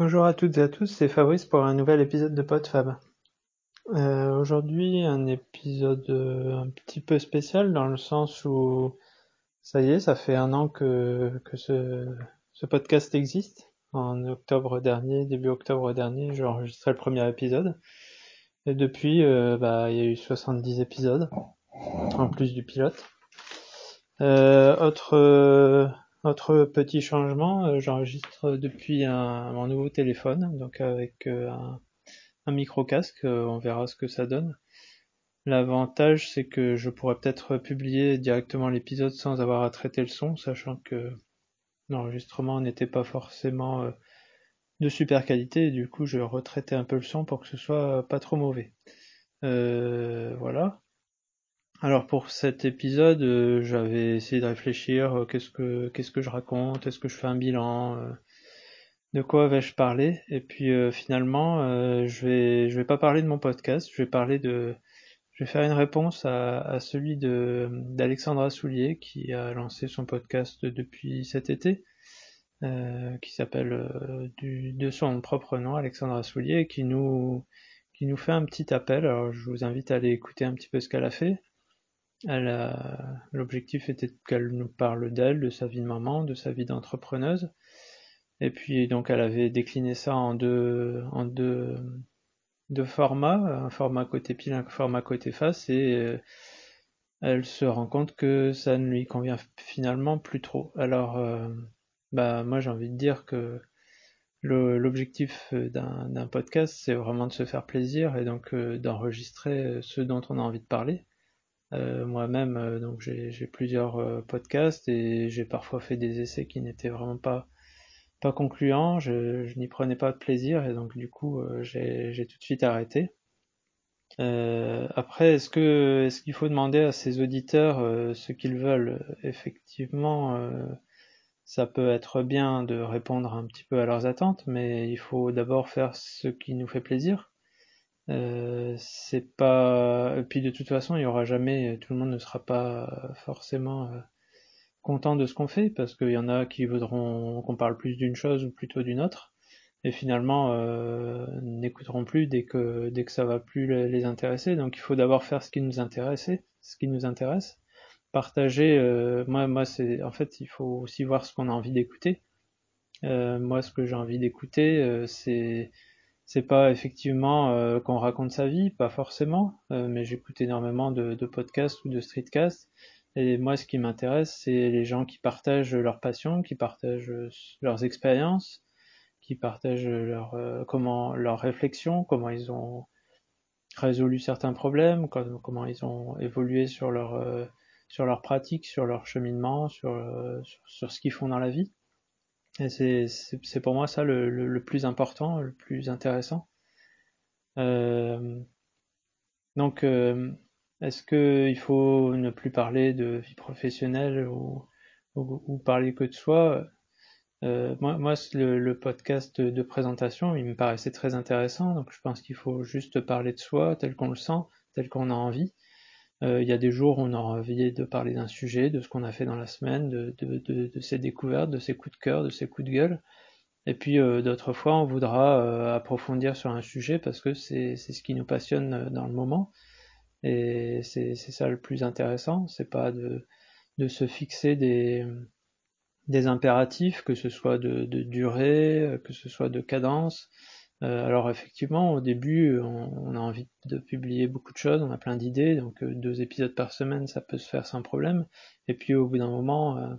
Bonjour à toutes et à tous, c'est Fabrice pour un nouvel épisode de PodFab. Euh, Aujourd'hui, un épisode euh, un petit peu spécial dans le sens où ça y est, ça fait un an que, ce, podcast existe. En octobre dernier, début octobre dernier, j'ai enregistré le premier épisode. Et depuis, euh, bah, il y a eu 70 épisodes, en plus du pilote. Euh, autre, autre petit changement, euh, j'enregistre depuis un, mon nouveau téléphone, donc avec euh, un, un micro casque, on verra ce que ça donne. L'avantage c'est que je pourrais peut-être publier directement l'épisode sans avoir à traiter le son, sachant que l'enregistrement n'était pas forcément euh, de super qualité, du coup je retraitais un peu le son pour que ce soit pas trop mauvais. Euh, voilà. Alors pour cet épisode, euh, j'avais essayé de réfléchir, euh, qu'est-ce que qu'est-ce que je raconte, est-ce que je fais un bilan, euh, de quoi vais-je parler? Et puis finalement, je vais je vais pas parler de mon podcast, je vais parler de je vais faire une réponse à, à celui de d'Alexandra Soulier qui a lancé son podcast depuis cet été, qui s'appelle du, de son propre nom, Alexandra Soulier, qui nous qui nous fait un petit appel. Alors je vous invite à aller écouter un petit peu ce qu'elle a fait. L'objectif était qu'elle nous parle d'elle, de sa vie de maman, de sa vie d'entrepreneuse. Et puis donc elle avait décliné ça en deux, en deux, deux formats, un format côté pile, un format côté face, et euh, elle se rend compte que ça ne lui convient finalement plus trop. Alors, euh, bah moi j'ai envie de dire que l'objectif d'un podcast, c'est vraiment de se faire plaisir et donc euh, d'enregistrer ce dont on a envie de parler. Euh, moi-même, euh, donc j'ai plusieurs euh, podcasts et j'ai parfois fait des essais qui n'étaient vraiment pas pas concluants. Je, n'y prenais pas de plaisir et donc du coup j'ai tout de suite arrêté. après, est-ce que est-ce qu'il faut demander à ses auditeurs ce qu'ils veulent? Effectivement, ça peut être bien de répondre un petit peu à leurs attentes, mais il faut d'abord faire ce qui nous fait plaisir. Euh, c'est pas. Et puis de toute façon, il y aura jamais. Tout le monde ne sera pas forcément euh, content de ce qu'on fait, parce qu'il y en a qui voudront qu'on parle plus d'une chose ou plutôt d'une autre, et finalement euh, n'écouteront plus dès que dès que ça va plus les intéresser. Donc il faut d'abord faire ce qui nous intéresse, ce qui nous intéresse. Partager. Euh, moi, moi, c'est en fait, il faut aussi voir ce qu'on a envie d'écouter. Euh, moi, ce que j'ai envie d'écouter, euh, c'est c'est pas effectivement euh, qu'on raconte sa vie, pas forcément, euh, mais j'écoute énormément de, de, podcasts ou de streetcasts. Et moi, ce qui m'intéresse, c'est les gens qui partagent leur passion, qui partagent leurs expériences, qui partagent leur euh, comment leurs réflexions, comment ils ont résolu certains problèmes, comment ils ont évolué sur leur euh, sur leur pratique, sur leur cheminement, sur, euh, sur, sur ce qu'ils font dans la vie. C'est pour moi ça le, le, plus important, le plus intéressant. Euh, donc, euh, est-ce qu'il faut ne plus parler de vie professionnelle ou, ou, ou parler que de soi? Euh, Moi, moi le, le, podcast de présentation, il me paraissait très intéressant, donc je pense qu'il faut juste parler de soi tel qu'on le sent, tel qu'on a envie. Euh, il y a des jours où on aura envie de parler d'un sujet, de ce qu'on a fait dans la semaine, de, de, ses découvertes, de ses coups de cœur, de ses coups de gueule. Et puis euh, d'autres fois, on voudra euh, approfondir sur un sujet parce que c'est ce qui nous passionne dans le moment. Et c'est ça le plus intéressant, c'est pas de, se fixer des, impératifs, que ce soit de durée, que ce soit de cadence, euh, alors effectivement, au début, on, on, a envie de publier beaucoup de choses, on a plein d'idées, donc euh, deux épisodes par semaine, ça peut se faire sans problème. Et puis au bout d'un moment, euh,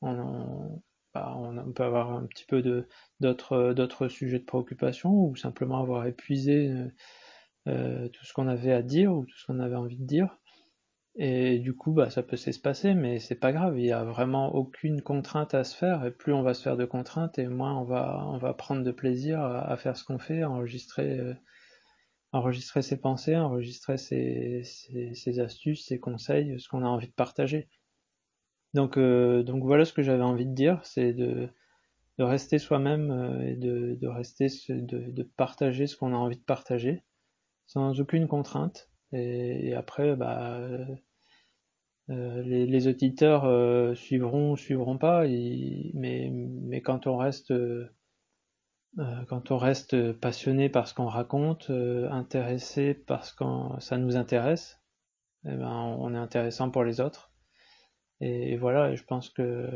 on, bah, on, peut avoir un petit peu de d'autres d'autres sujets de préoccupation ou simplement avoir épuisé tout ce qu'on avait à dire ou tout ce qu'on avait envie de dire. Et du coup, bah, ça peut s'espacer, mais c'est pas grave, il y a vraiment aucune contrainte à se faire, et plus on va se faire de contraintes, et moins on va, on va prendre de plaisir à, faire ce qu'on fait, à enregistrer, euh, enregistrer ses pensées, enregistrer ses, ses, ses, astuces, ses conseils, ce qu'on a envie de partager. Donc, euh, donc voilà ce que j'avais envie de dire, c'est de, de rester soi-même euh, et de, de rester, de, de partager ce qu'on a envie de partager, sans aucune contrainte et, après, bah, euh, les, les, auditeurs euh, suivront suivront pas, mais, mais quand on reste quand on reste passionné par ce qu'on raconte, intéressé parce que ça nous intéresse, eh ben, on est intéressant pour les autres. Et, voilà, je pense que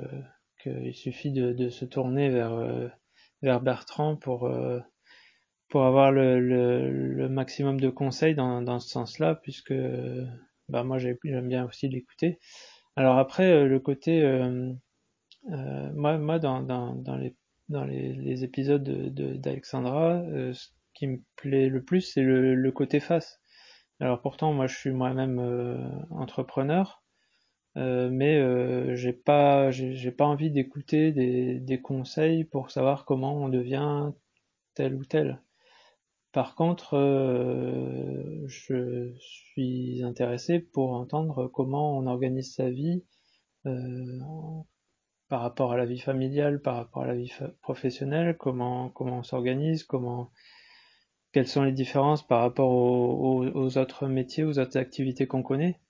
qu'il suffit de, se tourner vers vers Bertrand pour pour avoir le, le, maximum de conseils dans, dans ce sens-là, puisque bah moi j'aime bien aussi l'écouter. Alors après le côté moi moi dans, dans, dans les dans les, épisodes d'Alexandra, de, ce qui me plaît le plus c'est le, le côté face. Alors pourtant moi je suis moi-même entrepreneur, euh, mais euh, j'ai pas j'ai pas envie d'écouter des, des, conseils pour savoir comment on devient tel ou tel. Par contre, euh, je suis intéressé pour entendre comment on organise sa vie par rapport à la vie familiale, par rapport à la vie professionnelle, comment comment on s'organise, comment quelles sont les différences par rapport aux autres métiers, aux autres activités qu'on connaît.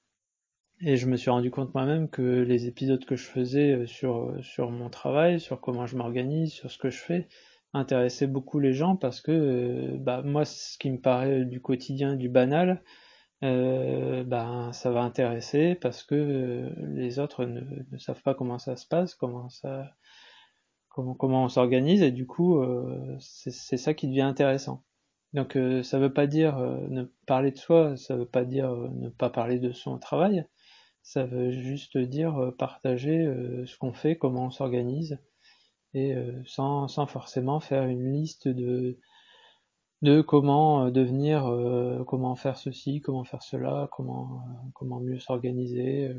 Et je me suis rendu compte moi-même que les épisodes que je faisais euh, sur, euh, sur mon travail, sur comment je m'organise, sur ce que je fais, intéressaient beaucoup les gens parce que euh, bah, moi, ce qui me paraît du quotidien, du banal, euh, bah, ça va intéresser parce que les autres ne, ne, savent pas comment ça se passe, comment ça, comment, comment on s'organise, et du coup, euh, c'est ça qui devient intéressant. Donc, euh, ça veut pas dire ne parler de soi, ça veut pas dire ne pas parler de son travail, ça veut juste dire euh, partager euh, ce qu'on fait, comment on s'organise, et euh, sans, forcément faire une liste de, comment devenir, comment faire ceci, comment faire cela, comment, comment mieux s'organiser.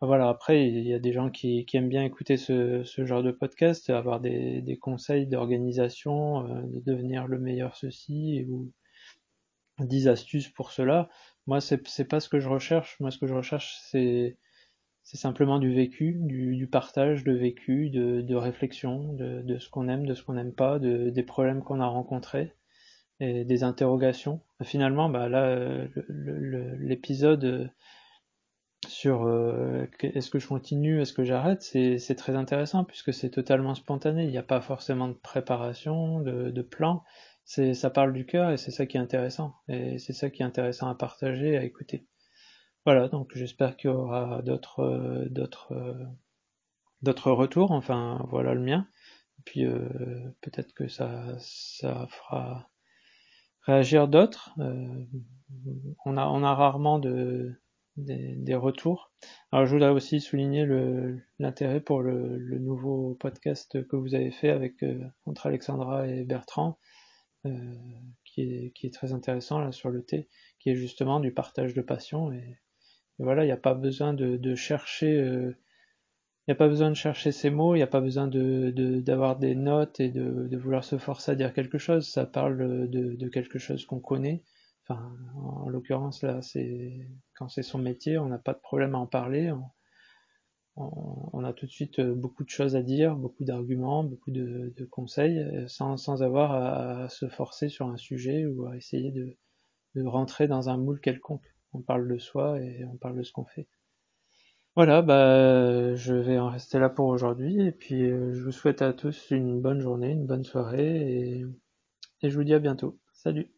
voilà, après, il y a des gens qui, aiment bien écouter ce, genre de podcast, avoir des, des conseils d'organisation, de devenir le meilleur ceci, ou 10 astuces pour cela. Moi, c'est pas ce que je recherche. Moi, ce que je recherche, c'est c'est simplement du vécu, du, partage de vécu, de, réflexion, de, ce qu'on aime, de ce qu'on n'aime pas, de, des problèmes qu'on a rencontrés et des interrogations. Finalement, bah là, l'épisode sur euh, est-ce que je continue, est-ce que j'arrête, c'est très intéressant puisque c'est totalement spontané. Il n'y a pas forcément de préparation, de, de plan ça parle du cœur et c'est ça qui est intéressant et c'est ça qui est intéressant à partager à écouter voilà donc j'espère qu'il y aura d'autres euh, d'autres euh, d'autres retours enfin voilà le mien et puis euh, peut-être que ça fera réagir d'autres on a rarement de des, retours. Alors je voudrais aussi souligner l'intérêt pour le, nouveau podcast que vous avez fait avec entre Alexandra et Bertrand, qui, est, très intéressant sur le thé, qui est justement du partage de passion. Voilà, il n'y a pas besoin de, de chercher euh, il n'y a pas besoin de chercher ces mots, il n'y a pas besoin de, d'avoir des notes et de, de, vouloir se forcer à dire quelque chose. Ça parle de, de quelque chose qu'on connaît. Enfin, en, l'occurrence là, c'est quand c'est son métier, on n'a pas de problème à en parler. On, a tout de suite euh, beaucoup de choses à dire, beaucoup d'arguments, beaucoup de, conseils, euh, sans, sans avoir à, se forcer sur un sujet ou à essayer de, de, rentrer dans un moule quelconque. On parle de soi et on parle de ce qu'on fait. Voilà, bah, je vais en rester là pour aujourd'hui et puis euh, je vous souhaite à tous une bonne journée, une bonne soirée et, et je vous dis à bientôt. Salut